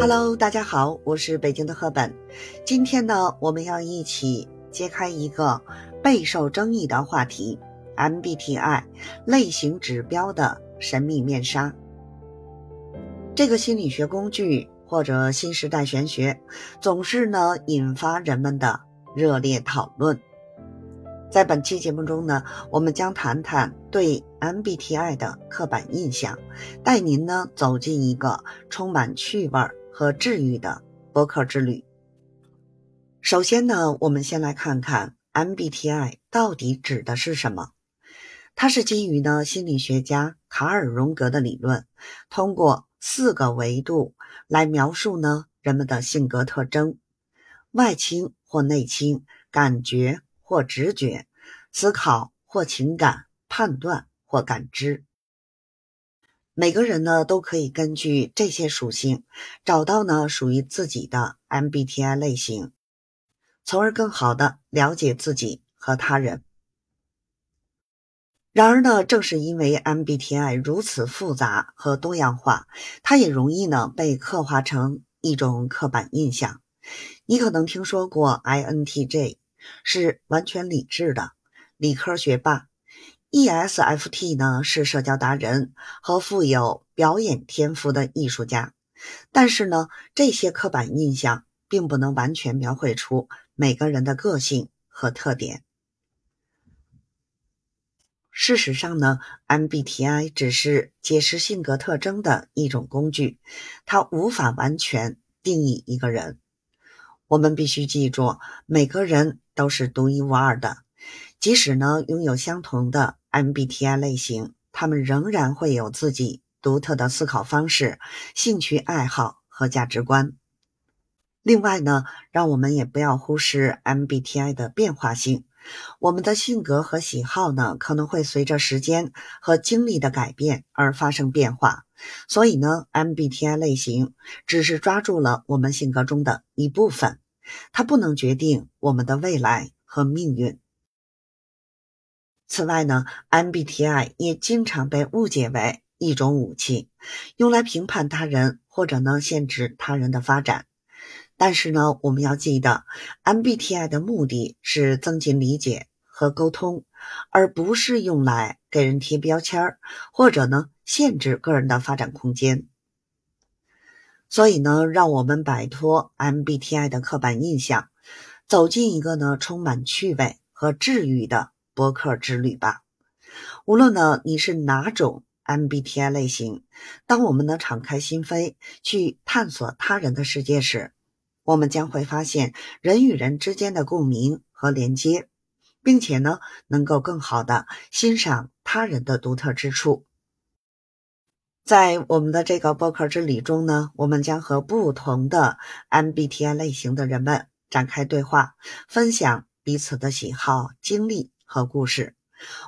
Hello，大家好，我是北京的赫本。今天呢，我们要一起揭开一个备受争议的话题 ——MBTI 类型指标的神秘面纱。这个心理学工具或者新时代玄学，总是呢引发人们的热烈讨论。在本期节目中呢，我们将谈谈对 MBTI 的刻板印象，带您呢走进一个充满趣味儿和治愈的博客之旅。首先呢，我们先来看看 MBTI 到底指的是什么。它是基于呢心理学家卡尔荣格的理论，通过四个维度来描述呢人们的性格特征：外倾或内倾，感觉。或直觉、思考或情感、判断或感知，每个人呢都可以根据这些属性找到呢属于自己的 MBTI 类型，从而更好的了解自己和他人。然而呢，正是因为 MBTI 如此复杂和多样化，它也容易呢被刻画成一种刻板印象。你可能听说过 INTJ。是完全理智的理科学霸，ESFT 呢是社交达人和富有表演天赋的艺术家。但是呢，这些刻板印象并不能完全描绘出每个人的个性和特点。事实上呢，MBTI 只是解释性格特征的一种工具，它无法完全定义一个人。我们必须记住，每个人都是独一无二的，即使呢拥有相同的 MBTI 类型，他们仍然会有自己独特的思考方式、兴趣爱好和价值观。另外呢，让我们也不要忽视 MBTI 的变化性。我们的性格和喜好呢，可能会随着时间和经历的改变而发生变化。所以呢，MBTI 类型只是抓住了我们性格中的一部分，它不能决定我们的未来和命运。此外呢，MBTI 也经常被误解为一种武器，用来评判他人或者呢限制他人的发展。但是呢，我们要记得，MBTI 的目的是增进理解和沟通，而不是用来给人贴标签儿，或者呢限制个人的发展空间。所以呢，让我们摆脱 MBTI 的刻板印象，走进一个呢充满趣味和治愈的博客之旅吧。无论呢你是哪种 MBTI 类型，当我们呢敞开心扉去探索他人的世界时，我们将会发现人与人之间的共鸣和连接，并且呢，能够更好的欣赏他人的独特之处。在我们的这个播客之旅中呢，我们将和不同的 MBTI 类型的人们展开对话，分享彼此的喜好、经历和故事。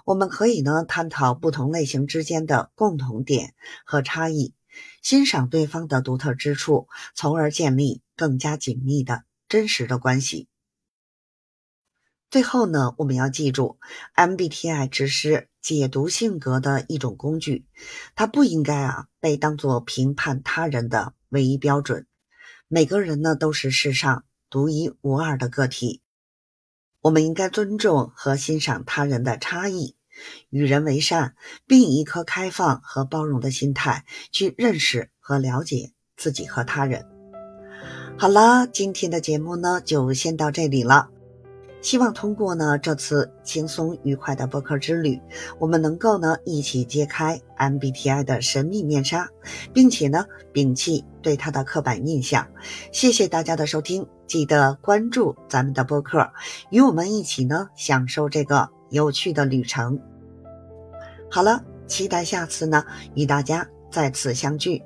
我们可以呢，探讨不同类型之间的共同点和差异。欣赏对方的独特之处，从而建立更加紧密的真实的关系。最后呢，我们要记住，MBTI 只是解读性格的一种工具，它不应该啊被当作评判他人的唯一标准。每个人呢都是世上独一无二的个体，我们应该尊重和欣赏他人的差异。与人为善，并以一颗开放和包容的心态去认识和了解自己和他人。好了，今天的节目呢就先到这里了。希望通过呢这次轻松愉快的播客之旅，我们能够呢一起揭开 MBTI 的神秘面纱，并且呢摒弃对它的刻板印象。谢谢大家的收听，记得关注咱们的播客，与我们一起呢享受这个有趣的旅程。好了，期待下次呢与大家再次相聚。